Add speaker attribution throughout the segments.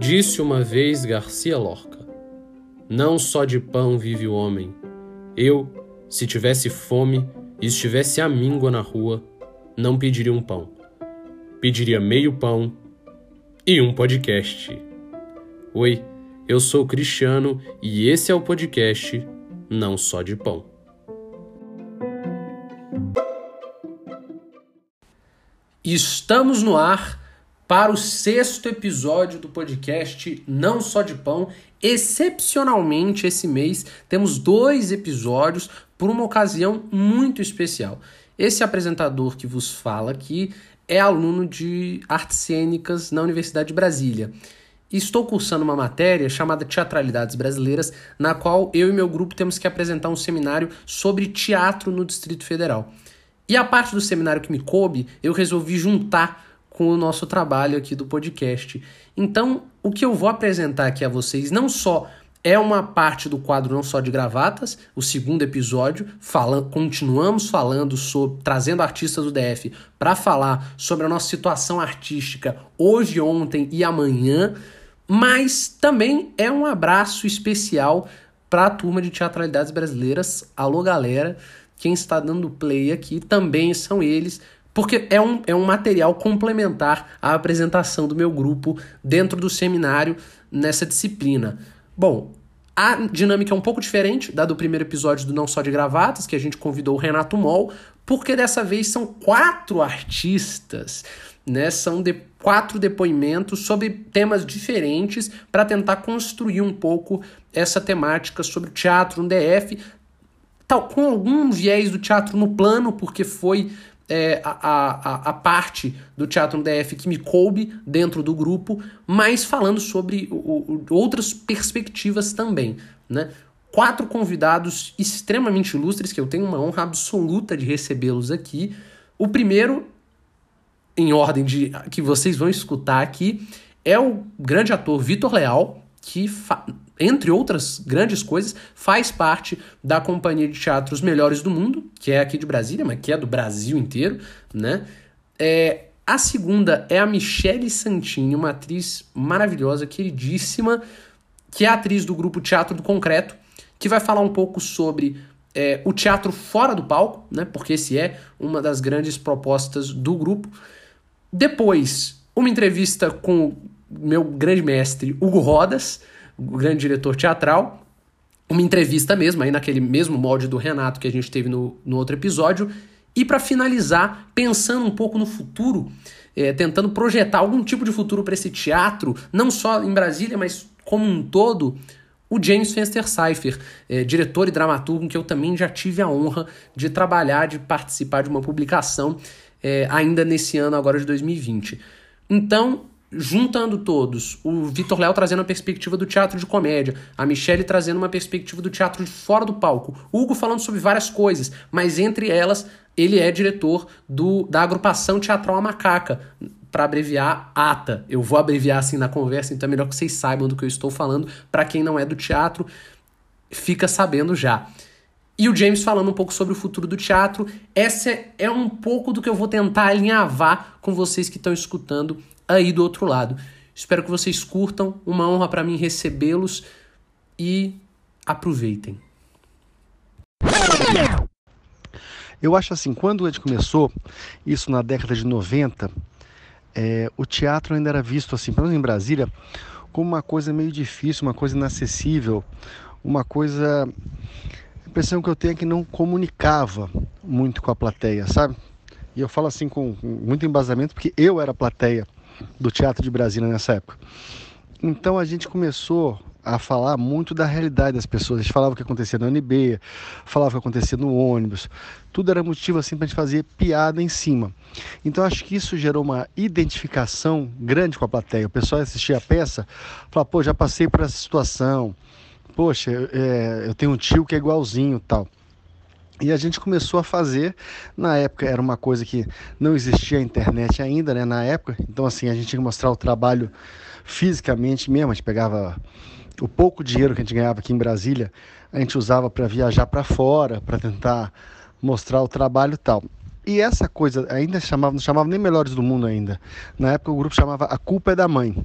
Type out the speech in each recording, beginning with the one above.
Speaker 1: Disse uma vez Garcia Lorca: Não só de pão vive o homem. Eu, se tivesse fome e estivesse à míngua na rua, não pediria um pão. Pediria meio pão e um podcast. Oi, eu sou Cristiano e esse é o podcast Não Só de Pão. Estamos no ar para o sexto episódio do podcast Não Só de Pão. Excepcionalmente, esse mês temos dois episódios por uma ocasião muito especial. Esse apresentador que vos fala aqui é aluno de artes cênicas na Universidade de Brasília. Estou cursando uma matéria chamada Teatralidades Brasileiras, na qual eu e meu grupo temos que apresentar um seminário sobre teatro no Distrito Federal. E a parte do seminário que me coube, eu resolvi juntar com o nosso trabalho aqui do podcast. Então, o que eu vou apresentar aqui a vocês não só é uma parte do quadro não só de gravatas, o segundo episódio, falando, continuamos falando sobre trazendo artistas do DF para falar sobre a nossa situação artística hoje, ontem e amanhã, mas também é um abraço especial para a turma de teatralidades brasileiras. Alô, galera, quem está dando play aqui também são eles. Porque é um, é um material complementar à apresentação do meu grupo dentro do seminário nessa disciplina. Bom, a dinâmica é um pouco diferente da do primeiro episódio do Não Só de Gravatas, que a gente convidou o Renato Moll, porque dessa vez são quatro artistas, né? São de, quatro depoimentos sobre temas diferentes para tentar construir um pouco essa temática sobre teatro no DF, tal, com algum viés do teatro no plano, porque foi é, a, a, a parte do Teatro no DF que me coube dentro do grupo, mas falando sobre o, o, outras perspectivas também, né? Quatro convidados extremamente ilustres, que eu tenho uma honra absoluta de recebê-los aqui. O primeiro, em ordem de que vocês vão escutar aqui, é o grande ator Vitor Leal, que entre outras grandes coisas, faz parte da companhia de teatro Os Melhores do Mundo, que é aqui de Brasília, mas que é do Brasil inteiro, né? É, a segunda é a Michele Santini, uma atriz maravilhosa, queridíssima, que é atriz do grupo Teatro do Concreto, que vai falar um pouco sobre é, o teatro fora do palco, né? Porque esse é uma das grandes propostas do grupo. Depois, uma entrevista com meu grande mestre Hugo Rodas, grande diretor teatral, uma entrevista mesmo, aí naquele mesmo molde do Renato que a gente teve no, no outro episódio. E para finalizar, pensando um pouco no futuro, é, tentando projetar algum tipo de futuro para esse teatro, não só em Brasília, mas como um todo, o James Fenster Cypher, é, diretor e dramaturgo, que eu também já tive a honra de trabalhar, de participar de uma publicação é, ainda nesse ano, agora de 2020. Então, juntando todos, o Vitor Léo trazendo a perspectiva do teatro de comédia, a Michelle trazendo uma perspectiva do teatro de fora do palco, o Hugo falando sobre várias coisas, mas entre elas ele é diretor do, da agrupação teatral A Macaca, para abreviar ATA. Eu vou abreviar assim na conversa, então é melhor que vocês saibam do que eu estou falando. Para quem não é do teatro, fica sabendo já. E o James falando um pouco sobre o futuro do teatro. Essa é um pouco do que eu vou tentar alinhavar com vocês que estão escutando aí do outro lado. Espero que vocês curtam, uma honra para mim recebê-los e aproveitem.
Speaker 2: Eu acho assim, quando a gente começou, isso na década de 90, é, o teatro ainda era visto assim, pelo menos em Brasília, como uma coisa meio difícil, uma coisa inacessível, uma coisa. A impressão que eu tenho é que não comunicava muito com a plateia, sabe? E eu falo assim com muito embasamento porque eu era plateia do Teatro de Brasília nessa época. Então a gente começou a falar muito da realidade das pessoas. A gente falava o que acontecia no UNB, falava o que acontecia no ônibus. Tudo era motivo assim para a gente fazer piada em cima. Então acho que isso gerou uma identificação grande com a plateia. O pessoal assistia a peça, falava, pô, já passei por essa situação. Poxa, é, eu tenho um tio que é igualzinho tal. E a gente começou a fazer, na época era uma coisa que não existia a internet ainda, né, na época. Então assim, a gente tinha que mostrar o trabalho fisicamente mesmo, a gente pegava o pouco dinheiro que a gente ganhava aqui em Brasília, a gente usava para viajar para fora, para tentar mostrar o trabalho e tal. E essa coisa ainda chamava, não chamava nem Melhores do Mundo ainda. Na época o grupo chamava A Culpa é da Mãe,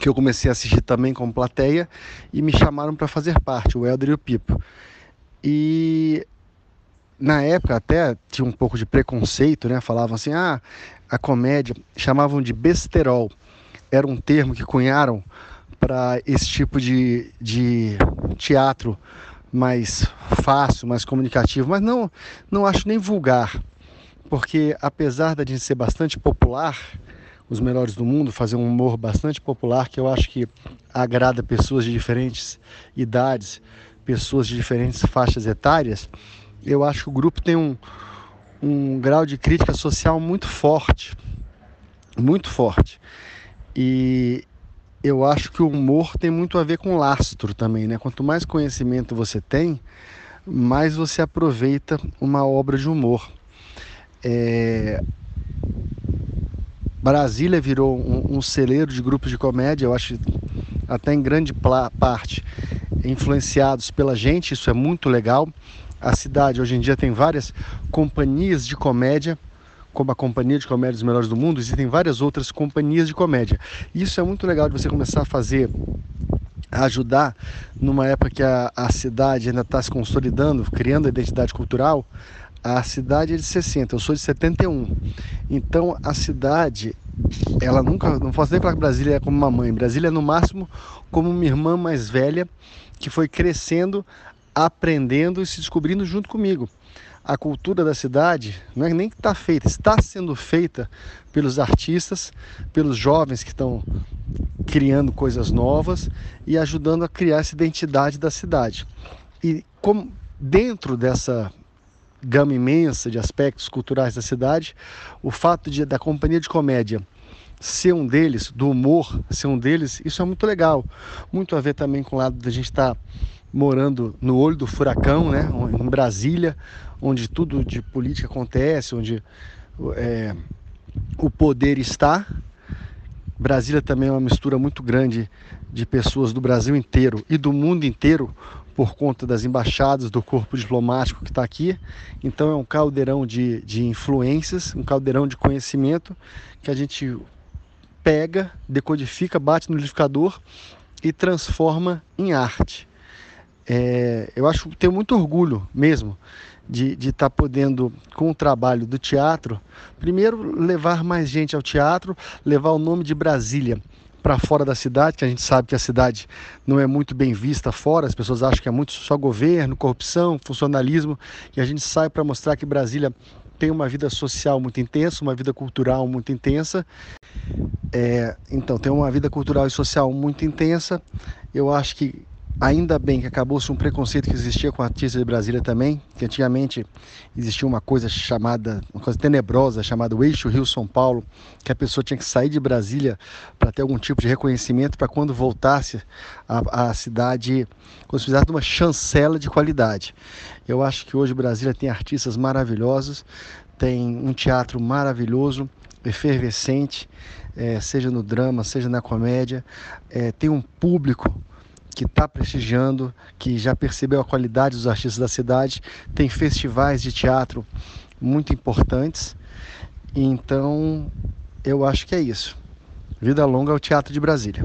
Speaker 2: que eu comecei a assistir também como plateia e me chamaram para fazer parte, o Helder e o Pipo. E na época até tinha um pouco de preconceito, né? Falavam assim, ah, a comédia, chamavam de besterol. Era um termo que cunharam para esse tipo de, de teatro mais fácil, mais comunicativo, mas não, não acho nem vulgar, porque apesar da gente ser bastante popular, os melhores do mundo, fazer um humor bastante popular, que eu acho que agrada pessoas de diferentes idades, pessoas de diferentes faixas etárias, eu acho que o grupo tem um, um grau de crítica social muito forte, muito forte. E eu acho que o humor tem muito a ver com lastro também, né? Quanto mais conhecimento você tem, mais você aproveita uma obra de humor. É... Brasília virou um, um, celeiro de grupos de comédia, eu acho até em grande parte influenciados pela gente, isso é muito legal. A cidade hoje em dia tem várias companhias de comédia como a Companhia de Comédia dos Melhores do Mundo, existem várias outras companhias de comédia. Isso é muito legal de você começar a fazer, ajudar numa época que a, a cidade ainda está se consolidando, criando a identidade cultural. A cidade é de 60, eu sou de 71. Então a cidade, ela nunca, não posso nem falar que Brasília é como uma mãe. Brasília é no máximo como uma irmã mais velha que foi crescendo, aprendendo e se descobrindo junto comigo a cultura da cidade não é nem que está feita, está sendo feita pelos artistas, pelos jovens que estão criando coisas novas e ajudando a criar essa identidade da cidade. E como dentro dessa gama imensa de aspectos culturais da cidade, o fato de da companhia de comédia ser um deles, do humor ser um deles, isso é muito legal. Muito a ver também com o lado da gente estar tá morando no olho do furacão, né, em Brasília, onde tudo de política acontece, onde é, o poder está. Brasília também é uma mistura muito grande de pessoas do Brasil inteiro e do mundo inteiro por conta das embaixadas, do corpo diplomático que está aqui. Então é um caldeirão de, de influências, um caldeirão de conhecimento que a gente pega, decodifica, bate no liquidificador e transforma em arte. É, eu acho tenho muito orgulho mesmo de estar tá podendo, com o trabalho do teatro, primeiro levar mais gente ao teatro, levar o nome de Brasília para fora da cidade, que a gente sabe que a cidade não é muito bem vista fora, as pessoas acham que é muito só governo, corrupção, funcionalismo, e a gente sai para mostrar que Brasília tem uma vida social muito intensa, uma vida cultural muito intensa. É, então, tem uma vida cultural e social muito intensa. Eu acho que Ainda bem que acabou-se um preconceito que existia com artistas de Brasília também, que antigamente existia uma coisa chamada, uma coisa tenebrosa, chamada o Eixo Rio-São Paulo, que a pessoa tinha que sair de Brasília para ter algum tipo de reconhecimento, para quando voltasse à, cidade, quando se fizesse uma chancela de qualidade. Eu acho que hoje Brasília tem artistas maravilhosos, tem um teatro maravilhoso, efervescente, é, seja no drama, seja na comédia, é, tem um público que está prestigiando, que já percebeu a qualidade dos artistas da cidade, tem festivais de teatro muito importantes. Então, eu acho que é isso. Vida longa ao Teatro de Brasília.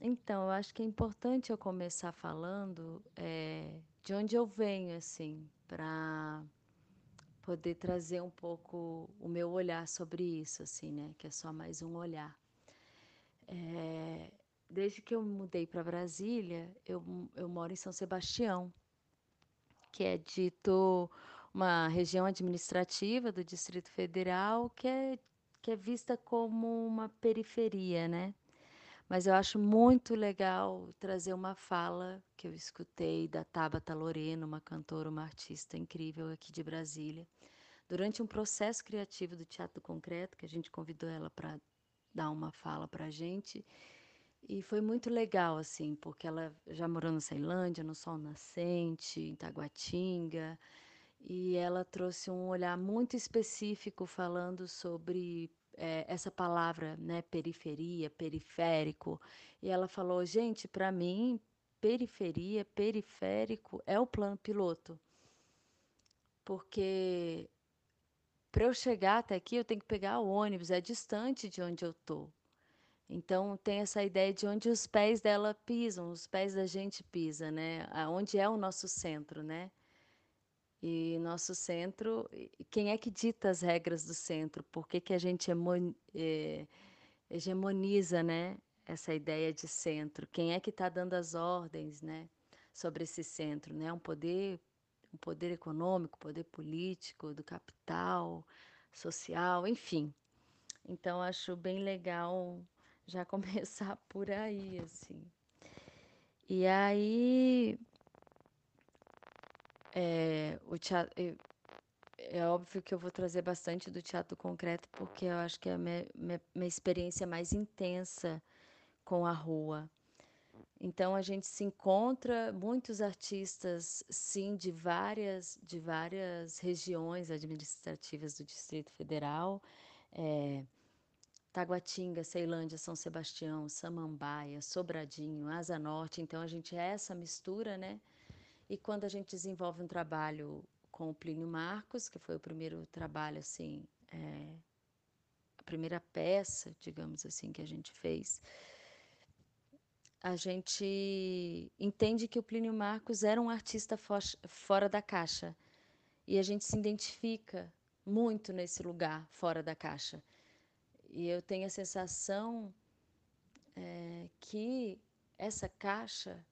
Speaker 3: Então, eu acho que é importante eu começar falando é, de onde eu venho, assim, para poder trazer um pouco o meu olhar sobre isso, assim, né? Que é só mais um olhar. É, desde que eu mudei para Brasília, eu, eu moro em São Sebastião, que é dito uma região administrativa do Distrito Federal que é, que é vista como uma periferia, né? Mas eu acho muito legal trazer uma fala que eu escutei da Tabata Lorena, uma cantora, uma artista incrível aqui de Brasília, durante um processo criativo do Teatro Concreto, que a gente convidou ela para dar uma fala para a gente. E foi muito legal, assim, porque ela já morou na Ceilândia, no Sol Nascente, em Taguatinga, e ela trouxe um olhar muito específico falando sobre é, essa palavra, né, periferia, periférico. E ela falou, gente, para mim, periferia, periférico é o plano piloto. porque para eu chegar até aqui eu tenho que pegar o ônibus, é distante de onde eu tô. Então tem essa ideia de onde os pés dela pisam, os pés da gente pisam, né? Onde é o nosso centro, né? E nosso centro, quem é que dita as regras do centro? Por que, que a gente é, hegemoniza, né? Essa ideia de centro? Quem é que está dando as ordens, né? Sobre esse centro, né? Um poder, um poder econômico, poder político, do capital, social, enfim. Então acho bem legal já começar por aí, assim. E aí, é, o teatro, é óbvio que eu vou trazer bastante do teatro concreto, porque eu acho que é a minha, minha, minha experiência mais intensa com a rua. Então a gente se encontra muitos artistas, sim, de várias de várias regiões administrativas do Distrito Federal. É, Taguatinga, Ceilândia, São Sebastião, Samambaia, Sobradinho, Asa Norte. Então a gente é essa mistura, né? E quando a gente desenvolve um trabalho com o Plínio Marcos, que foi o primeiro trabalho assim, é, a primeira peça, digamos assim, que a gente fez, a gente entende que o Plínio Marcos era um artista fora da caixa e a gente se identifica muito nesse lugar fora da caixa. E eu tenho a sensação é, que essa caixa,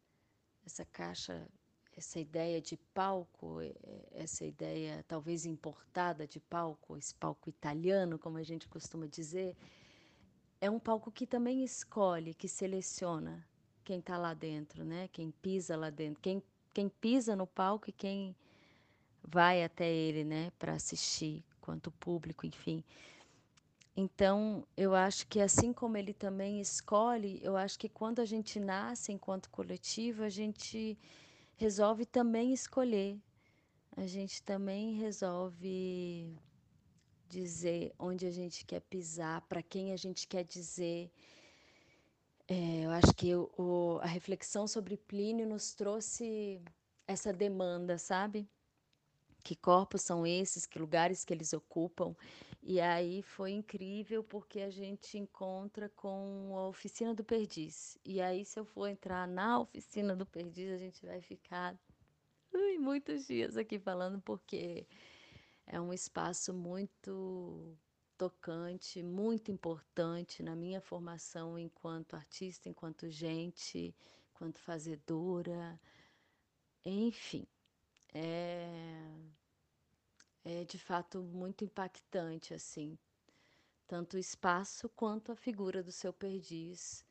Speaker 3: essa caixa, essa ideia de palco, eh, essa ideia talvez importada de palco, esse palco italiano, como a gente costuma dizer, é um palco que também escolhe, que seleciona quem está lá dentro, né? Quem pisa lá dentro, quem, quem pisa no palco e quem vai até ele, né? Para assistir, quanto público, enfim. Então, eu acho que assim como ele também escolhe, eu acho que quando a gente nasce enquanto coletivo, a gente resolve também escolher. A gente também resolve dizer onde a gente quer pisar, para quem a gente quer dizer. É, eu acho que o, a reflexão sobre Plínio nos trouxe essa demanda, sabe? Que corpos são esses, que lugares que eles ocupam. E aí foi incrível porque a gente encontra com a oficina do Perdiz. E aí, se eu for entrar na oficina do Perdiz, a gente vai ficar ui, muitos dias aqui falando, porque é um espaço muito tocante, muito importante na minha formação enquanto artista, enquanto gente, enquanto fazedora, enfim. É é de fato muito impactante, assim, tanto o espaço quanto a figura do seu perdiz,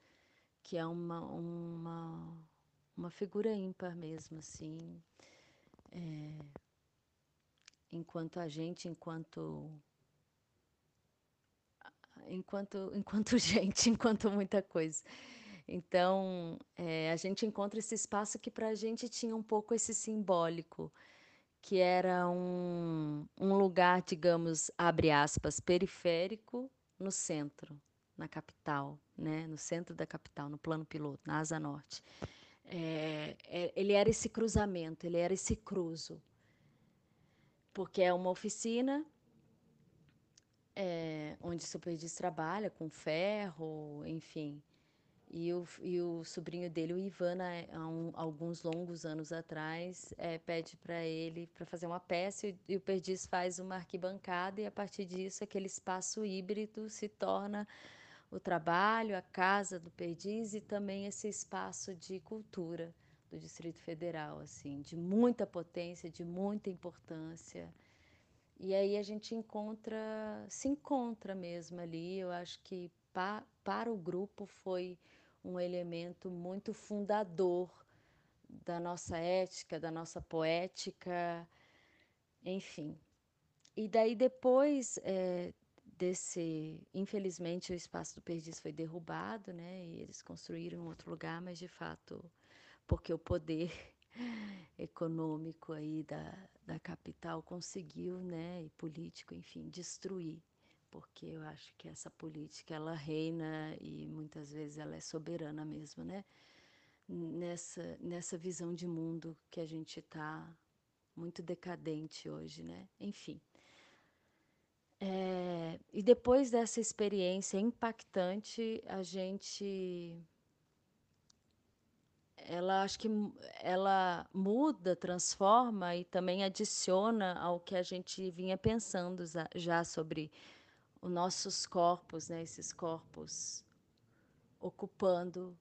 Speaker 3: que é uma, uma, uma figura ímpar mesmo, assim, é, enquanto a gente, enquanto enquanto enquanto gente, enquanto muita coisa. Então, é, a gente encontra esse espaço que para a gente tinha um pouco esse simbólico que era um, um lugar, digamos, abre aspas, periférico no centro, na capital, né? no centro da capital, no plano piloto, na Asa Norte. É, é, ele era esse cruzamento, ele era esse cruzo, porque é uma oficina é, onde o Superdiz trabalha com ferro, enfim, e o, e o sobrinho dele, o Ivan, há um, alguns longos anos atrás, é, pede para ele para fazer uma peça e, e, o Perdiz faz uma arquibancada e a partir disso aquele espaço híbrido se torna o trabalho, a casa do Perdiz e também esse espaço de cultura do Distrito Federal, assim, de muita potência, de muita importância. E aí a gente encontra, se encontra mesmo ali. Eu acho que pa, para o grupo foi um elemento muito fundador da nossa ética, da nossa poética, enfim. E daí depois é, desse, infelizmente o espaço do Perdiz foi derrubado, né? E eles construíram outro lugar, mas de fato, porque o poder econômico aí da, da capital conseguiu, né, e político, enfim, destruir porque eu acho que essa política ela reina e muitas vezes ela é soberana mesmo, né? Nessa nessa visão de mundo que a gente está muito decadente hoje, né? Enfim. É, e depois dessa experiência impactante, a gente ela acho que ela muda, transforma e também adiciona ao que a gente vinha pensando já sobre os nossos corpos, né? Esses corpos ocupando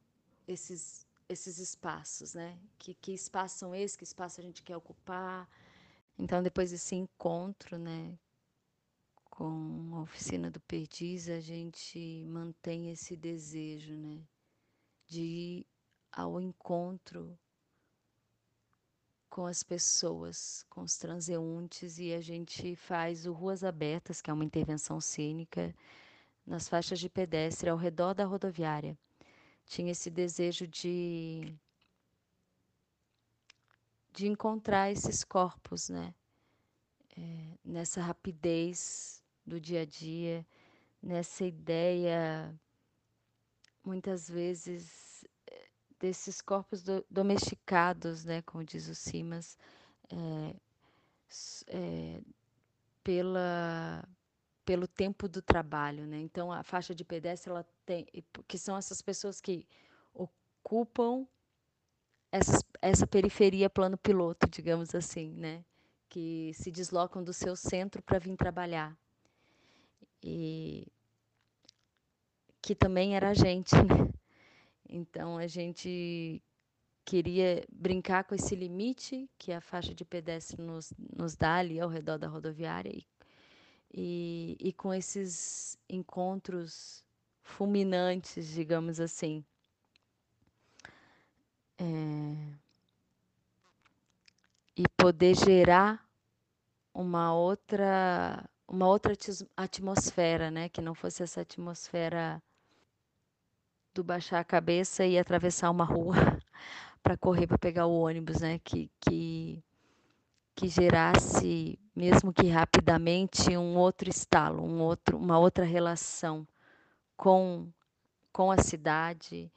Speaker 3: esses esses espaços, né? Que, que espaços são esses? Que espaço a gente quer ocupar? Então, depois desse encontro, né, com a oficina do Perdiz, a gente mantém esse desejo, né, de ao encontro com as pessoas, com os transeuntes, e a gente faz o Ruas Abertas, que é uma intervenção cênica, nas faixas de pedestre ao redor da rodoviária tinha esse desejo de de encontrar esses corpos, né? É, nessa rapidez do dia a dia, nessa ideia, muitas vezes, desses corpos do, domesticados, né? Como diz o Simas, é, é, pela pelo tempo do trabalho, né? Então a faixa de pedestre ela tem que são essas pessoas que ocupam essa, periferia plano piloto, digamos assim, né? Que se deslocam do seu centro para vir trabalhar e que também era a gente, né? Então a gente queria brincar com esse limite que a faixa de pedestre nos, nos dá ali ao redor da rodoviária e e, e com esses encontros fulminantes, digamos assim. É, e poder gerar uma outra uma outra atmosfera, né, que não fosse essa atmosfera do baixar a cabeça e atravessar uma rua para correr para pegar o ônibus, né, que que que gerasse, mesmo que rapidamente, um outro estalo, um outro, uma outra relação com, com a cidade,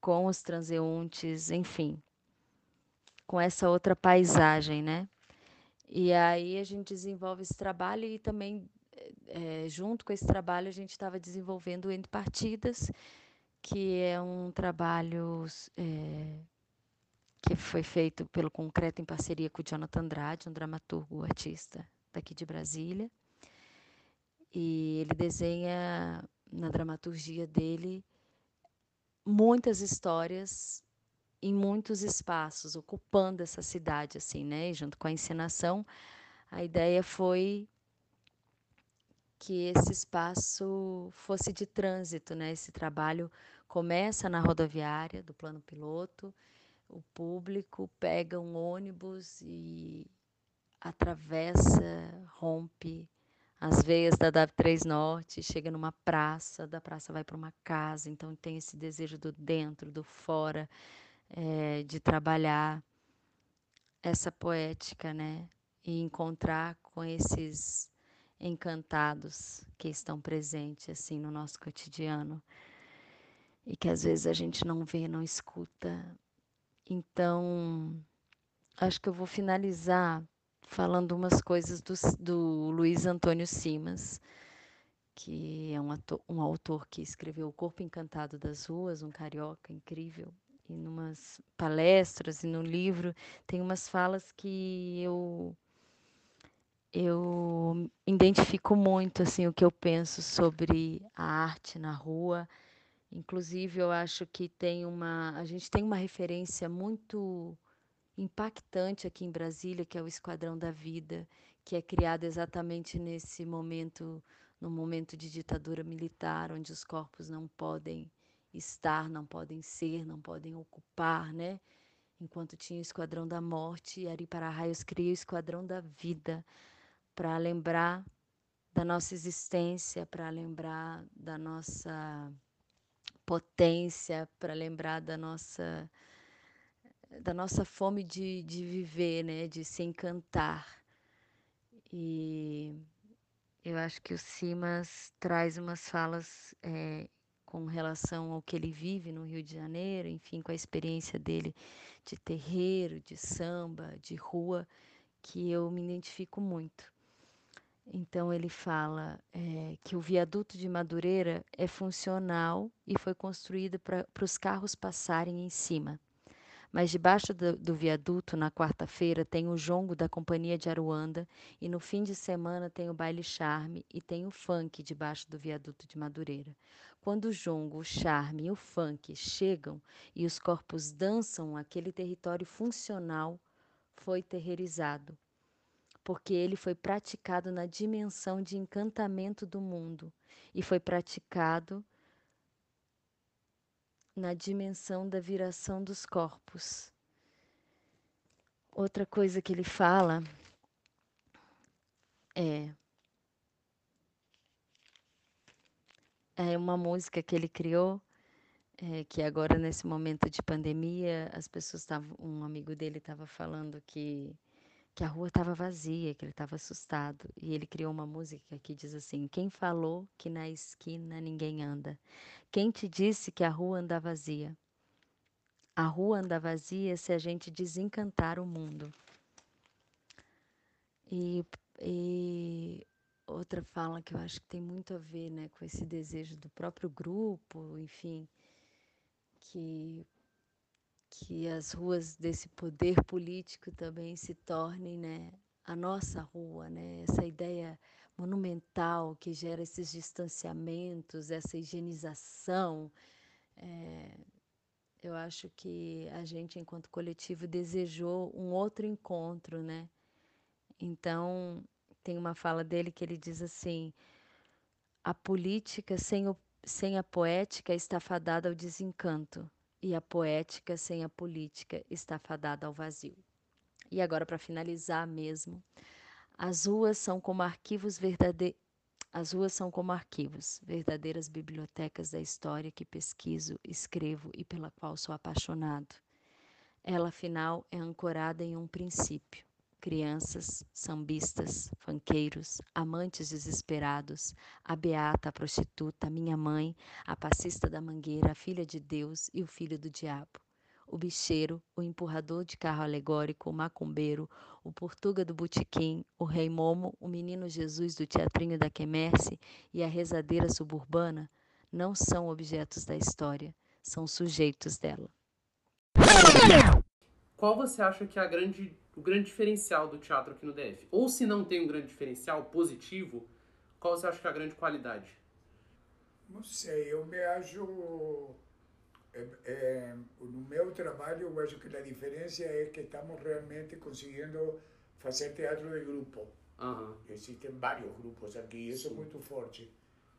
Speaker 3: com os transeuntes, enfim, com essa outra paisagem, né? E aí a gente desenvolve esse trabalho e também, é, junto com esse trabalho, a gente estava desenvolvendo Entre Partidas, que é um trabalho é, que foi feito pelo Concreto em parceria com o Jonathan Andrade, um dramaturgo artista daqui de Brasília. E ele desenha na dramaturgia dele muitas histórias em muitos espaços, ocupando essa cidade assim, né? E junto com a encenação, a ideia foi que esse espaço fosse de trânsito, né? Esse trabalho começa na rodoviária do plano piloto o público pega um ônibus e atravessa, rompe as veias da DAV3 Norte, chega numa praça, da praça vai para uma casa, então tem esse desejo do dentro, do fora, é, de trabalhar essa poética, né? E encontrar com esses encantados que estão presentes assim no nosso cotidiano e que às vezes a gente não vê, não escuta, então, acho que eu vou finalizar falando umas coisas do, do Luiz Antônio Simas, que é um, ator, um autor que escreveu O Corpo Encantado das Ruas, um carioca incrível. E numas palestras e no livro tem umas falas que eu eu identifico muito assim o que eu penso sobre a arte na rua Inclusive, eu acho que tem uma, a gente tem uma referência muito impactante aqui em Brasília, que é o Esquadrão da Vida, que é criado exatamente nesse momento, no momento de ditadura militar, onde os corpos não podem estar, não podem ser, não podem ocupar, né? Enquanto tinha o Esquadrão da Morte, Ari Para-Raios cria o Esquadrão da Vida para lembrar da nossa existência, para lembrar da nossa potência para lembrar da nossa da nossa fome de, de viver, né, de se encantar. E eu acho que o Simas traz umas falas é, com relação ao que ele vive no Rio de Janeiro, enfim, com a experiência dele de terreiro, de samba, de rua, que eu me identifico muito. Então ele fala é, que o viaduto de Madureira é funcional e foi construído para os carros passarem em cima. Mas debaixo do, do viaduto, na quarta-feira, tem o jongo da Companhia de Aruanda e no fim de semana tem o baile charme e tem o funk debaixo do viaduto de Madureira. Quando o jongo, o charme e o funk chegam e os corpos dançam, aquele território funcional foi terrorizado porque ele foi praticado na dimensão de encantamento do mundo e foi praticado na dimensão da viração dos corpos. Outra coisa que ele fala é é uma música que ele criou é, que agora nesse momento de pandemia as pessoas estavam um amigo dele estava falando que que a rua estava vazia, que ele estava assustado. E ele criou uma música que diz assim: Quem falou que na esquina ninguém anda? Quem te disse que a rua anda vazia? A rua anda vazia se a gente desencantar o mundo. E, e outra fala que eu acho que tem muito a ver né, com esse desejo do próprio grupo, enfim, que que as ruas desse poder político também se tornem né, a nossa rua, né? essa ideia monumental que gera esses distanciamentos, essa higienização. É, eu acho que a gente, enquanto coletivo, desejou um outro encontro, né? Então, tem uma fala dele que ele diz assim: a política sem, o, sem a poética está fadada ao desencanto e a poética sem a política está fadada ao vazio. E agora, para finalizar mesmo, as ruas são como arquivos verdadeiros. As ruas são como arquivos, verdadeiras bibliotecas da história que pesquiso, escrevo e pela qual sou apaixonado. Ela, afinal, é ancorada em um princípio, crianças, sambistas, fanqueiros, amantes desesperados, a beata, a prostituta, a minha mãe, a passista da mangueira, a filha de Deus e o filho do diabo. O bicheiro, o empurrador de carro alegórico, o macumbeiro, o portuga do botequim, o rei Momo, o menino Jesus do teatrinho da quemerce e a rezadeira suburbana não são objetos da história, são sujeitos dela.
Speaker 1: Qual você acha que é a grande o grande diferencial do teatro aqui no DF? Ou se não tem um grande diferencial positivo, qual você acha que é a grande qualidade?
Speaker 4: Não sei, eu me acho. É, é, no meu trabalho, eu acho que a diferença é que estamos realmente conseguindo fazer teatro de grupo.
Speaker 1: Uhum.
Speaker 4: Existem vários grupos aqui, isso Sim. é muito forte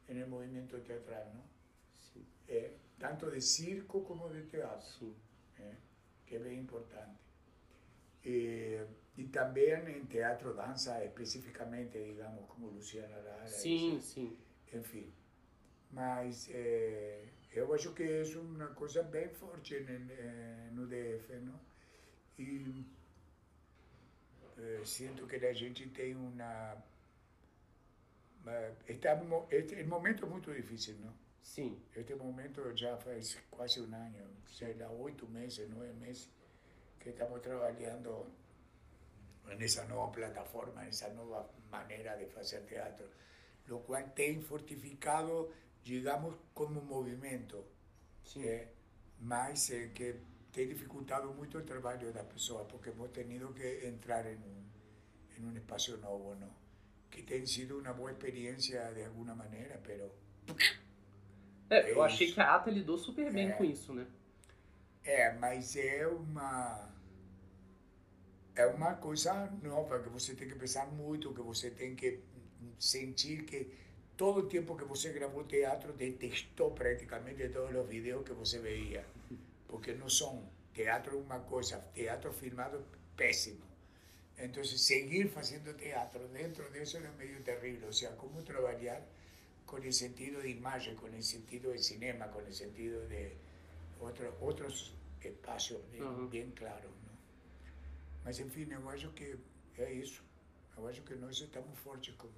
Speaker 4: no movimento teatral, não?
Speaker 1: Sim.
Speaker 4: É, tanto de circo como de teatro,
Speaker 1: Sim.
Speaker 4: É, que é bem importante. Eh, y también en teatro danza específicamente, digamos, como Luciana Lara.
Speaker 1: Sim, sim.
Speaker 4: Enfim. Mas eh, eu acho que é uma coisa bem forte no, no DF, não? E eh, sinto que a gente tem uma... Estamos, este, o momento é muito difícil, não?
Speaker 1: Sim.
Speaker 4: Este momento já faz quase um ano, sei lá, oito meses, nove meses que estamos trabajando en esa nueva plataforma, en esa nueva manera de hacer teatro, lo cual te ha fortificado, digamos, como movimiento,
Speaker 1: sí.
Speaker 4: eh, más eh, que te ha dificultado mucho el trabajo de las personas, porque hemos tenido que entrar en un, en un espacio nuevo, ¿no? Que tem sido uma boa experiência de alguma maneira, pero.
Speaker 1: É, eu achei que a Ata lidou super bem é, com isso, né?
Speaker 4: É, mas é uma é uma coisa nova que você tem que pensar muito, que você tem que sentir que todo o tempo que você gravou teatro detestou praticamente todos os vídeos que você veia, porque não são teatro é uma coisa, teatro filmado péssimo. Então, seguir fazendo teatro dentro disso é meio terrível, ou seja, como trabalhar com o sentido de imagem, com o sentido de cinema, com o sentido de outro, outros espaços bem, uhum. bem claros. Mas, enfim, eu acho que é isso. Eu acho que nós estamos fortes como,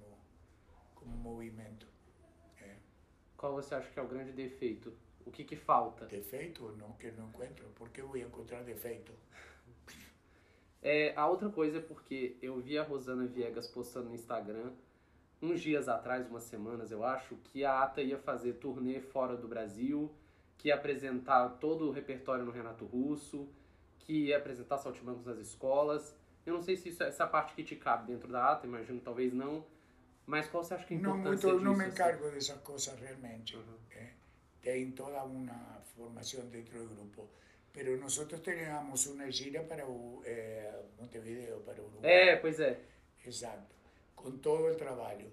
Speaker 4: como movimento. É.
Speaker 1: Qual você acha que é o grande defeito? O que, que falta?
Speaker 4: Defeito? Não, que não encontro. Por que eu ia encontrar defeito?
Speaker 1: É, a outra coisa é porque eu vi a Rosana Viegas postando no Instagram uns dias atrás, umas semanas eu acho, que a Ata ia fazer turnê fora do Brasil, que ia apresentar todo o repertório no Renato Russo, que ia apresentar saltimbancos nas escolas. Eu não sei se isso, essa parte que te cabe dentro da Ata, imagino talvez não, mas qual você acha que é
Speaker 4: Não,
Speaker 1: importante
Speaker 4: muito, não me
Speaker 1: assim?
Speaker 4: encargo dessas coisas realmente.
Speaker 1: Uhum.
Speaker 4: eh. Tem toda una formación dentro del grupo. Pero nosotros teníamos una gira para eh, Montevideo, para Uruguay.
Speaker 1: É, pois é.
Speaker 4: Exacto, con todo el trabajo.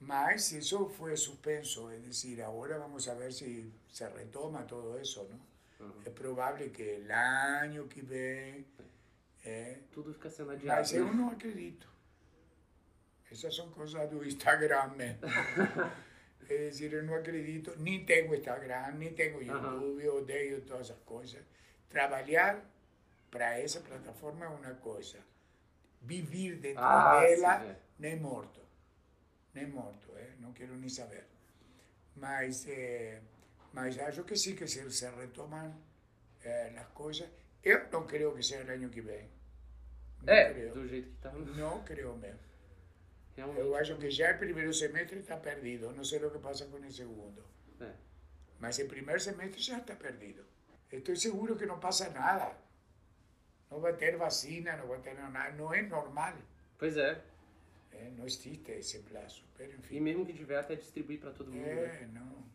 Speaker 4: Mas eso fue suspenso, es decir, ahora vamos a ver si se retoma todo eso, ¿no?
Speaker 1: Uhum.
Speaker 4: Es probable que el año que viene... eh,
Speaker 1: Tudo fica sendo adiado.
Speaker 4: mas eu
Speaker 1: né?
Speaker 4: não acredito. Essas são coisas do Instagram mesmo. é dizer, eu não acredito, nem tenho Instagram, nem tenho YouTube, eu odeio todas essas coisas. Trabalhar para essa plataforma é uma coisa. Viver dentro
Speaker 1: Ah,
Speaker 4: dela,
Speaker 1: sim, é.
Speaker 4: nem morto. Nem morto, é? não quero nem saber. Mas, eh, mas acho que sim, que se, se retomam eh, as coisas. Eu não creio que seja ano que vem. Não
Speaker 1: É,
Speaker 4: creio.
Speaker 1: do jeito que tá.
Speaker 4: Não creio mesmo.
Speaker 1: Realmente.
Speaker 4: Eu acho que já o primeiro semestre está perdido. Não sei o que passa com o segundo.
Speaker 1: É.
Speaker 4: Mas o primeiro semestre já está perdido. Estou seguro que não passa nada. Não vai ter vacina, não vai ter nada. Não é normal.
Speaker 1: Pois é.
Speaker 4: É, não existe esse prazo. Mas,
Speaker 1: E
Speaker 4: enfim.
Speaker 1: mesmo que tiver, até distribuir pra todo mundo. né?
Speaker 4: É, não.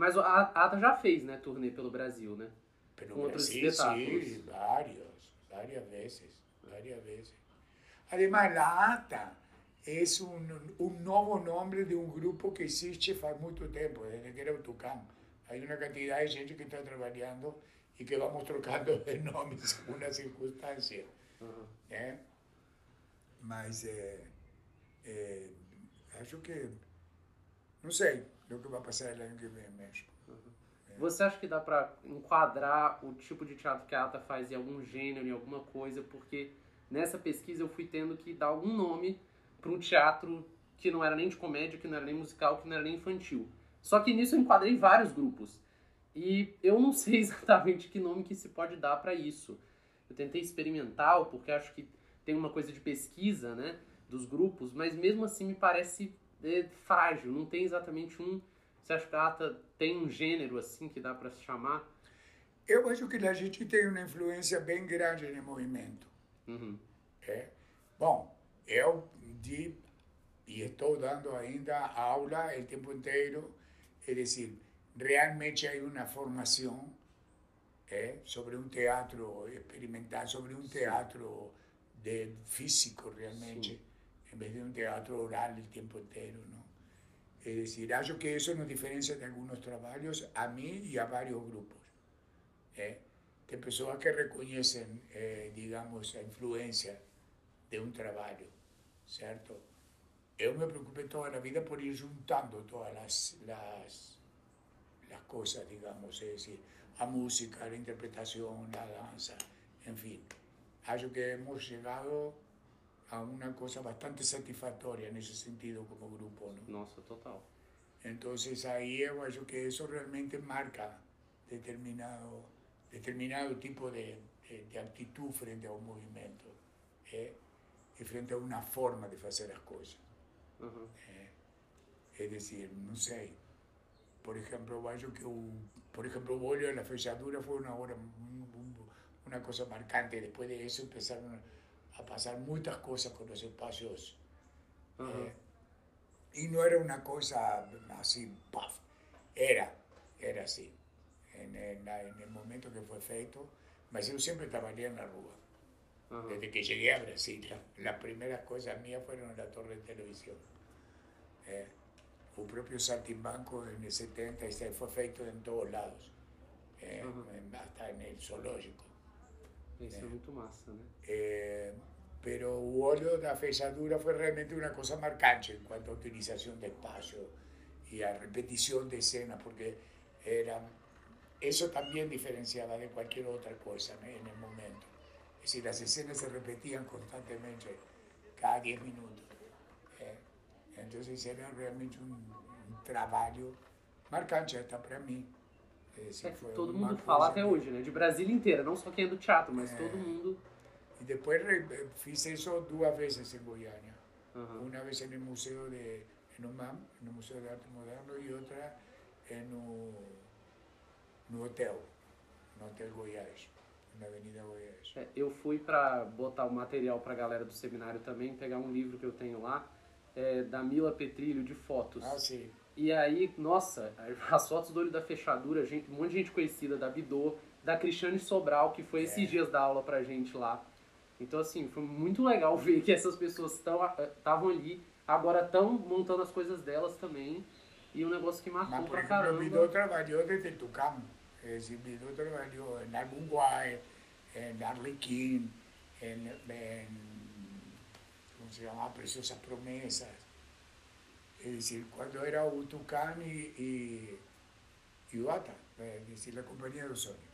Speaker 1: Mas a a Ata já fez, né, turnê pelo Brasil, né?
Speaker 4: Pelo
Speaker 1: Com outros
Speaker 4: Brasil,
Speaker 1: espetáculos.
Speaker 4: sí, varios, varias veces, varias veces. Además, la ATA es un, un nuevo nombre de un grupo que existe hace mucho tiempo, desde que era o Tucán. Hay una cantidad de gente que está trabajando y que vamos trocando de nombre según las circunstancias.
Speaker 1: Uhum.
Speaker 4: ¿eh? Mas, eh, eh, acho que, não sei o que vai passar el ano que vem mesmo.
Speaker 1: Você acha que dá pra enquadrar o tipo de teatro que a Ata faz em algum gênero, em alguma coisa? Porque nessa pesquisa eu fui tendo que dar algum nome pra um teatro que não era nem de comédia, que não era nem musical, que não era nem infantil. Só que nisso eu enquadrei vários grupos. E eu não sei exatamente que nome que se pode dar pra isso. Eu tentei experimental, porque acho que tem uma coisa de pesquisa, né, dos grupos, mas mesmo assim me parece é, frágil, não tem exatamente um... Você acha que a Ata tem um gênero assim que dá pra se chamar?
Speaker 4: Eu acho que a gente tem uma influência bem grande no movimento.
Speaker 1: Uhum.
Speaker 4: É. Bom, eu di e estou dando ainda aula o tempo inteiro, é dizer, realmente há uma formação é, sobre um teatro experimental, sobre um teatro de físico realmente, em vez de um teatro oral o tempo inteiro, não? É dizer, acho que isso nos diferencia de alguns trabalhos, a mim e a vários grupos. É. Tem pessoas que reconhecem, eh, digamos, a influência de um trabalho, certo? Eu me preocupei toda a vida por ir juntando todas as, las, las coisas, digamos, é dizer, a música, a interpretação, a dança, enfim. Acho que hemos chegado a uma coisa bastante satisfatória nesse sentido como grupo, não?
Speaker 1: Nossa, total.
Speaker 4: Entonces ahí yo que eso realmente marca determinado, determinado tipo de, de, de actitud frente a un movimiento ¿eh? y frente a una forma de hacer las cosas.
Speaker 1: Uhum.
Speaker 4: Es decir, no sé, por ejemplo, yo que o, por ejemplo, o Olho de la Fechadura fue una hora, un- un- una cosa marcante. Después de eso empezaron a pasar muchas cosas con los espacios. Eh, y no era una cosa así, puff, era, era así, en el, en el momento que fue feito, yo siempre trabajé en la rúa. Desde que llegué a Brasil, la- las primeras cosas mías fueron en la torre de televisión. Eh, o propio Saltimbanco en el 70 y se fue feito en todos lados, eh, hasta en el zoológico.
Speaker 1: Isso é muito massa, né?
Speaker 4: Eh, pero o óleo da fechadura fue realmente una cosa marcante en cuanto a utilización de espacio y a repetición de escenas, porque era, eso también diferenciaba de cualquier otra cosa ¿no? en el momento. Es decir, las escenas se repetían constantemente cada 10 minutos. ¿eh? Entonces era realmente un, un trabajo marcante hasta para mí.
Speaker 1: É que
Speaker 4: fue
Speaker 1: todo mundo fala até hoje, né? De Brasília inteira, não só quem é do teatro, mas
Speaker 4: É.
Speaker 1: todo mundo
Speaker 4: E depois re- fiz isso duas vezes em Goiânia.
Speaker 1: Aham.
Speaker 4: Uma vez no Museu de no MAM, no Museu de Arte Moderno, e outra é no, no hotel, no Hotel Goiás, na Avenida Goiás.
Speaker 1: É, eu fui pra botar o material pra galera do seminário também, pegar um livro que eu tenho lá, é, da Mila Petrilho, de fotos.
Speaker 4: Ah, sim.
Speaker 1: E aí, nossa, as fotos do Olho da Fechadura, gente, um monte de gente conhecida, da Bidô, da Cristiane Sobral, que foi esses dias dar aula pra gente lá. Então, assim, foi muito legal ver que essas pessoas estavam ali, agora estão montando as coisas delas também. E um negócio que marcou
Speaker 4: Mas,
Speaker 1: pra
Speaker 4: exemplo,
Speaker 1: caramba.
Speaker 4: Bidô trabalhou desde. É decir, Bidô trabalhou em Arguguay, em Arlequim, em, em como se llama, Preciosas Promesas. Es decir, cuando era o Tucán y, y, y Uata, es decir, la compañía de los sueños.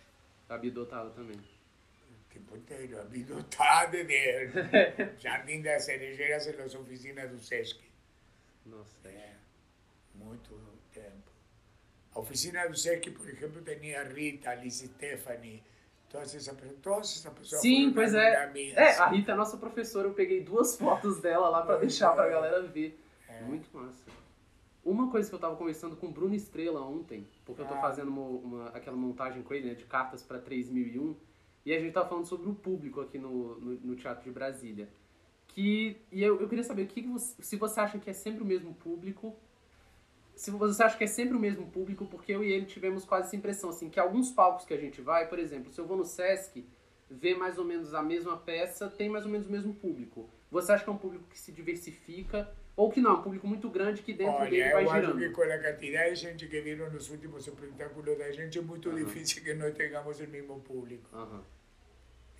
Speaker 1: A Bidô tava também.
Speaker 4: O tempo inteiro. A Bidô está desde o Jardim das Cerejeiras em las oficinas do Sesc.
Speaker 1: Nossa,
Speaker 4: É, muito tempo. A oficina do SEC, por exemplo, tinha Rita, Alice Stephanie, todas essas pessoas, todas essas pessoas
Speaker 1: Sim, pois é. É, a Rita é nossa professora, eu peguei duas fotos dela lá pra deixar pra galera ver.
Speaker 4: É.
Speaker 1: Muito massa. Uma coisa que eu tava conversando com o Bruno Estrela ontem, porque eu tô
Speaker 4: Ah.
Speaker 1: fazendo uma, uma- aquela montagem com ele, né, de cartas pra 3001, e a gente tava falando sobre o público aqui no, no, no Teatro de Brasília. Que, e eu, eu queria saber o que que você- se você acha que é sempre o mesmo público, se você acha que é sempre o mesmo público, porque eu e ele tivemos quase essa impressão, assim, que alguns palcos que a gente vai, por exemplo, se eu vou no Sesc, ver mais ou menos a mesma peça, tem mais ou menos o mesmo público. Você acha que é um público que se diversifica, ou que não, é um público muito grande que dentro
Speaker 4: Olha,
Speaker 1: dele vai
Speaker 4: eu acho
Speaker 1: girando?
Speaker 4: que com a quantidade de gente que viram nos últimos espetáculos da gente, é muito
Speaker 1: Aham.
Speaker 4: difícil que nós tenhamos o mesmo público.
Speaker 1: Aham.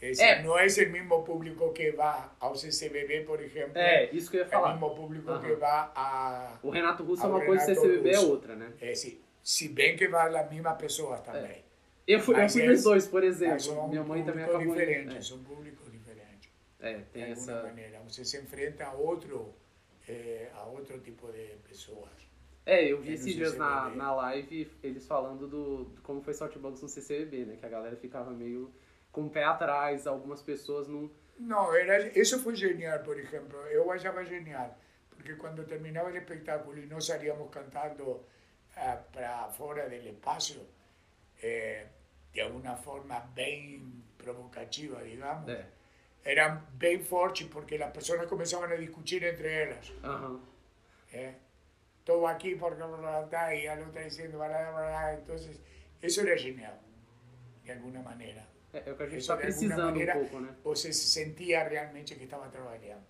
Speaker 4: Es
Speaker 1: É.
Speaker 4: não é o mesmo público que vai ao CCBB, por exemplo,
Speaker 1: É, isso que eu ia
Speaker 4: é o
Speaker 1: falar.
Speaker 4: mesmo público
Speaker 1: Aham.
Speaker 4: que vai a...
Speaker 1: O Renato Russo é uma
Speaker 4: o
Speaker 1: coisa, o CCBB é
Speaker 4: Russo.
Speaker 1: outra, né?
Speaker 4: É assim, se bem que vai as mesmas pessoas também.
Speaker 1: Eu fui, eu fui
Speaker 4: é-
Speaker 1: nos dois, por
Speaker 4: Mas
Speaker 1: exemplo. Minha mãe também acabou indo.
Speaker 4: diferentes, são públicos diferentes.
Speaker 1: É, é,
Speaker 4: de
Speaker 1: tem
Speaker 4: alguma
Speaker 1: essa.
Speaker 4: maneira. Você se enfrenta a outro, eh, a outro tipo de pessoas.
Speaker 1: É, eu vi
Speaker 4: É
Speaker 1: esses dias na, na live eles falando do, do como foi Saltbugs no CCBB, né? Que a galera ficava meio com o pé atrás, algumas pessoas não.
Speaker 4: Não, era, isso foi genial, por exemplo. Eu achava genial, porque quando terminava o espetáculo e nós salíamos cantando ah, para fora do espaço, eh, de alguma forma bem provocativa, digamos,
Speaker 1: É.
Speaker 4: era bem forte, porque as pessoas começavam a discutir entre.
Speaker 1: Aham.
Speaker 4: ¿eh? Todo aquí porque está y al otro diciendo. Entonces, eso era genial, de alguna manera.
Speaker 1: O que a gente
Speaker 4: Isso,
Speaker 1: tá
Speaker 4: de alguma
Speaker 1: precisando
Speaker 4: maneira,
Speaker 1: um pouco, né?
Speaker 4: Você se sentia realmente que estava trabalhando.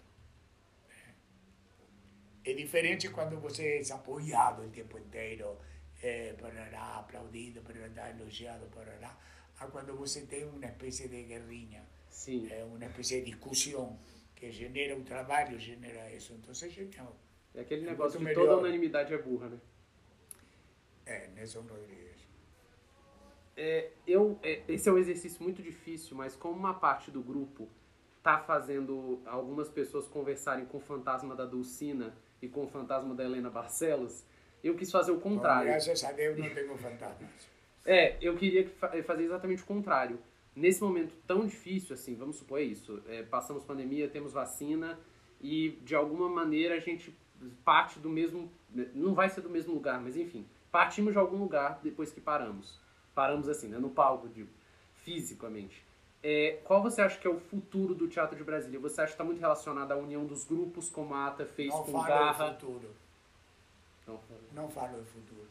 Speaker 4: É diferente quando você é apoiado o tempo inteiro, é, parará, aplaudido, parará, elogiado, parará, a quando você tem uma espécie de guerrinha,
Speaker 1: Sim.
Speaker 4: é, uma espécie de discussão que genera o trabalho, genera isso. Então, é genial.
Speaker 1: É aquele
Speaker 4: É
Speaker 1: negócio de toda unanimidade é burra, né?
Speaker 4: É, Nelson Rodrigues.
Speaker 1: É, eu, é, esse é um exercício muito difícil, mas como uma parte do grupo tá fazendo algumas pessoas conversarem com o fantasma da Dulcina e com o fantasma da Helena Barcelos, eu quis fazer o
Speaker 4: Bom,
Speaker 1: contrário.
Speaker 4: graças a Deus não tenho fantasmas.
Speaker 1: É, eu queria que fa- fazer exatamente o contrário. Nesse momento tão difícil, assim, vamos supor isso, é, passamos pandemia, temos vacina e de alguma maneira a gente parte do mesmo, não vai ser do mesmo lugar, mas enfim, partimos de algum lugar depois que paramos. Paramos assim, né, no palco, digo, fisicamente. É, qual você acha que é o futuro do Teatro de Brasília? Você acha que está muito relacionado à união dos grupos, como a ATA fez
Speaker 4: Não
Speaker 1: com Garra?
Speaker 4: do futuro.
Speaker 1: Não,
Speaker 4: falo do futuro.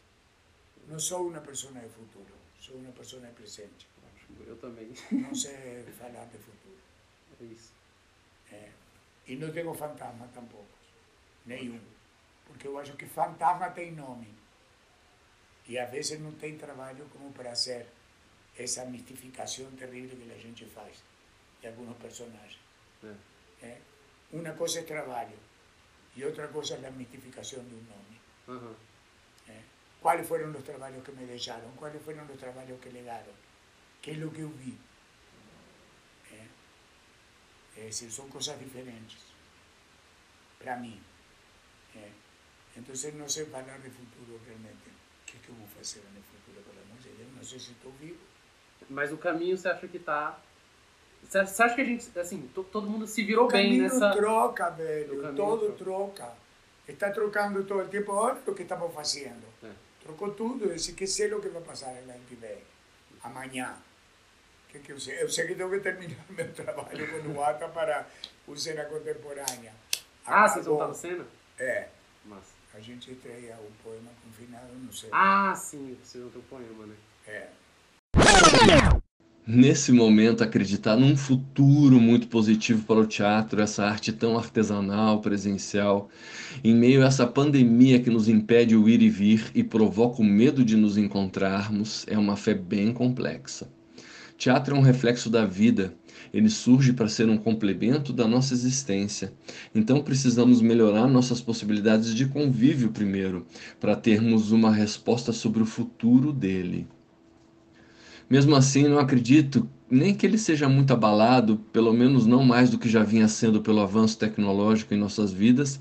Speaker 4: Não sou uma pessoa de futuro. Sou uma pessoa de presente.
Speaker 1: eu também.
Speaker 4: Não sei falar de futuro.
Speaker 1: É isso.
Speaker 4: É. E não tenho fantasma tampouco. Nenhum. Porque eu acho que fantasma tem nome. E às vezes não tem trabalho como para ser essa mistificação terrível que a gente faz de alguns personagens.
Speaker 1: É.
Speaker 4: É. Uma coisa é trabalho e outra coisa é a mistificação de um nome.
Speaker 1: Aham.
Speaker 4: ¿eh? ¿Cuáles fueron los trabajos que me dejaron? ¿Cuáles fueron los trabajos que legaron? ¿Qué es lo que yo vi? ¿Eh? Es decir, son cosas diferentes para mí. ¿eh? Entonces no sé hablar de futuro realmente. ¿Qué es que voy a hacer en el futuro? Por amor de Dios, no sé si estoy vivo.
Speaker 1: Mas o caminho você acha que tá Você acha que a gente, assim, todo mundo se virou
Speaker 4: o
Speaker 1: bem nessa...
Speaker 4: troca, velho. Todo troca. Está trocando todo o tempo. Olha o que estamos fazendo. Trocou tudo. Eu que sei o que vai passar em Tibete. Amanhã. Que que eu, sei? eu sei que tenho que terminar meu trabalho com o ATA para o Cena Contemporânea.
Speaker 1: Ah, vocês vão estar no Cena?
Speaker 4: É. Mas... A gente estreia o poema confinado no Cena.
Speaker 1: Ah, sim. Vocês vão ter o poema, né?
Speaker 4: É
Speaker 5: nesse momento, acreditar num futuro muito positivo para o teatro, essa arte tão artesanal, presencial, em meio a essa pandemia que nos impede o ir e vir e provoca o medo de nos encontrarmos, é uma fé bem complexa. Teatro é um reflexo da vida, ele surge para ser um complemento da nossa existência. Então precisamos melhorar nossas possibilidades de convívio primeiro, para termos uma resposta sobre o futuro dele. Mesmo assim, não acredito nem que ele seja muito abalado, pelo menos não mais do que já vinha sendo pelo avanço tecnológico em nossas vidas,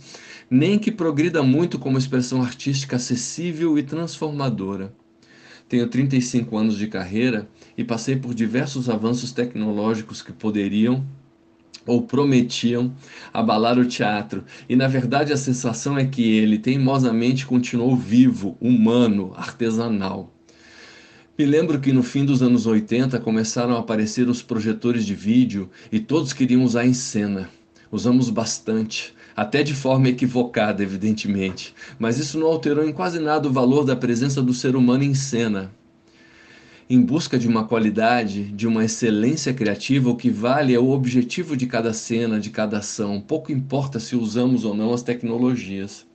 Speaker 5: nem que progrida muito como expressão artística acessível e transformadora. Tenho 35 anos de carreira e passei por diversos avanços tecnológicos que poderiam ou prometiam abalar o teatro, e na verdade a sensação é que ele teimosamente continuou vivo, humano, artesanal. Me lembro que no fim dos anos 80 começaram a aparecer os projetores de vídeo e todos queriam usar em cena. Usamos bastante, até de forma equivocada, evidentemente, mas isso não alterou em quase nada o valor da presença do ser humano em cena. Em busca de uma qualidade, de uma excelência criativa, o que vale é o objetivo de cada cena, de cada ação, pouco importa se usamos ou não as tecnologias.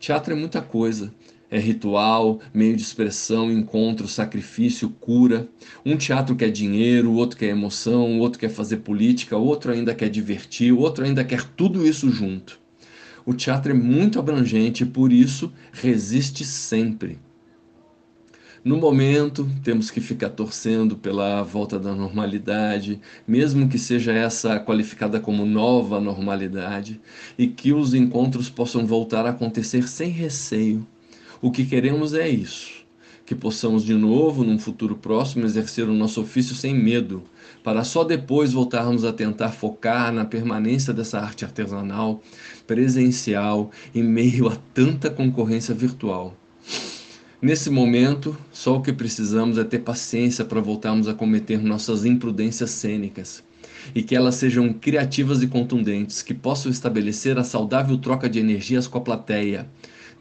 Speaker 5: Teatro é muita coisa, é ritual, meio de expressão, encontro, sacrifício, cura. Um teatro quer dinheiro, outro quer emoção, outro quer fazer política, outro ainda quer divertir, outro ainda quer tudo isso junto. O teatro é muito abrangente e por isso resiste sempre. No momento, temos que ficar torcendo pela volta da normalidade, mesmo que seja essa qualificada como nova normalidade, e que os encontros possam voltar a acontecer sem receio, o que queremos é isso: que possamos de novo, num futuro próximo, exercer o nosso ofício sem medo, para só depois voltarmos a tentar focar na permanência dessa arte artesanal, presencial, em meio a tanta concorrência virtual. Nesse momento, só o que precisamos é ter paciência para voltarmos a cometer nossas imprudências cênicas e que elas sejam criativas e contundentes, que possam estabelecer a saudável troca de energias com a plateia,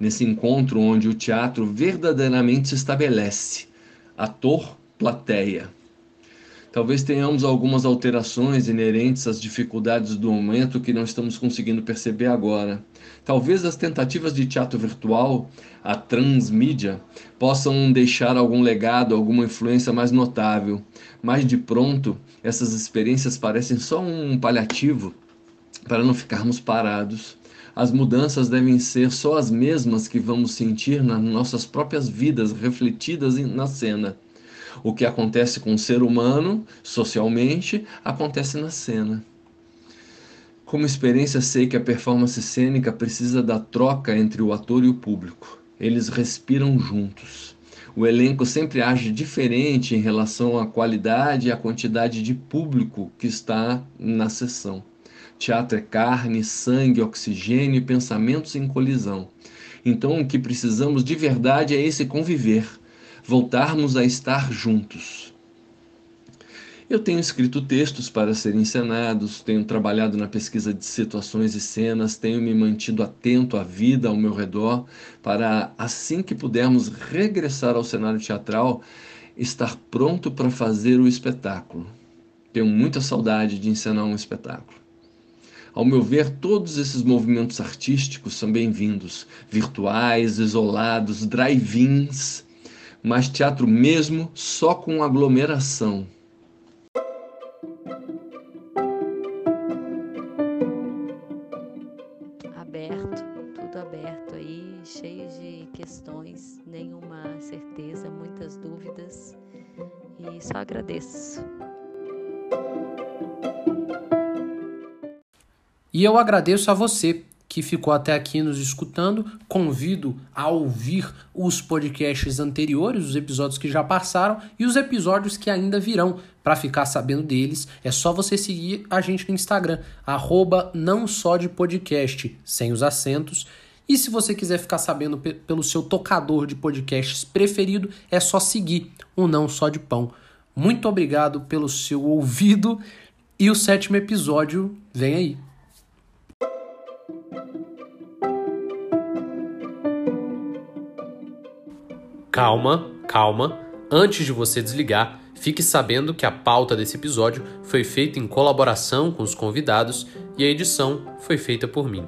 Speaker 5: nesse encontro onde o teatro verdadeiramente se estabelece. Ator, plateia. Talvez tenhamos algumas alterações inerentes às dificuldades do momento que não estamos conseguindo perceber agora. Talvez as tentativas de teatro virtual, a transmídia, possam deixar algum legado, alguma influência mais notável. Mas de pronto, essas experiências parecem só um paliativo para não ficarmos parados as mudanças devem ser só as mesmas que vamos sentir nas nossas próprias vidas refletidas na cena. O que acontece com o ser humano, socialmente, acontece na cena. Como experiência, sei que a performance cênica precisa da troca entre o ator e o público. Eles respiram juntos. O elenco sempre age diferente em relação à qualidade e à quantidade de público que está na sessão. Teatro é carne, sangue, oxigênio e pensamentos em colisão. Então, o que precisamos de verdade é esse conviver, voltarmos a estar juntos. Eu tenho escrito textos para serem encenados, tenho trabalhado na pesquisa de situações e cenas, tenho me mantido atento à vida ao meu redor, para assim que pudermos regressar ao cenário teatral, estar pronto para fazer o espetáculo. Tenho muita saudade de encenar um espetáculo. Ao meu ver, todos esses movimentos artísticos são bem-vindos, virtuais, isolados, drive-ins, mas teatro mesmo só com aglomeração.
Speaker 1: E eu agradeço a você que ficou até aqui nos escutando. Convido a ouvir os podcasts anteriores, os episódios que já passaram e os episódios que ainda virão. Para ficar sabendo deles, é só você seguir a gente no Instagram, arroba não só de podcast, sem os acentos. E se você quiser ficar sabendo pelo seu tocador de podcasts preferido, é só seguir o Não Só de Pão. Muito obrigado pelo seu ouvido e o sétimo episódio vem aí. Calma, calma. Antes de você desligar, fique sabendo que a pauta desse episódio foi feita em colaboração com os convidados e a edição foi feita por mim.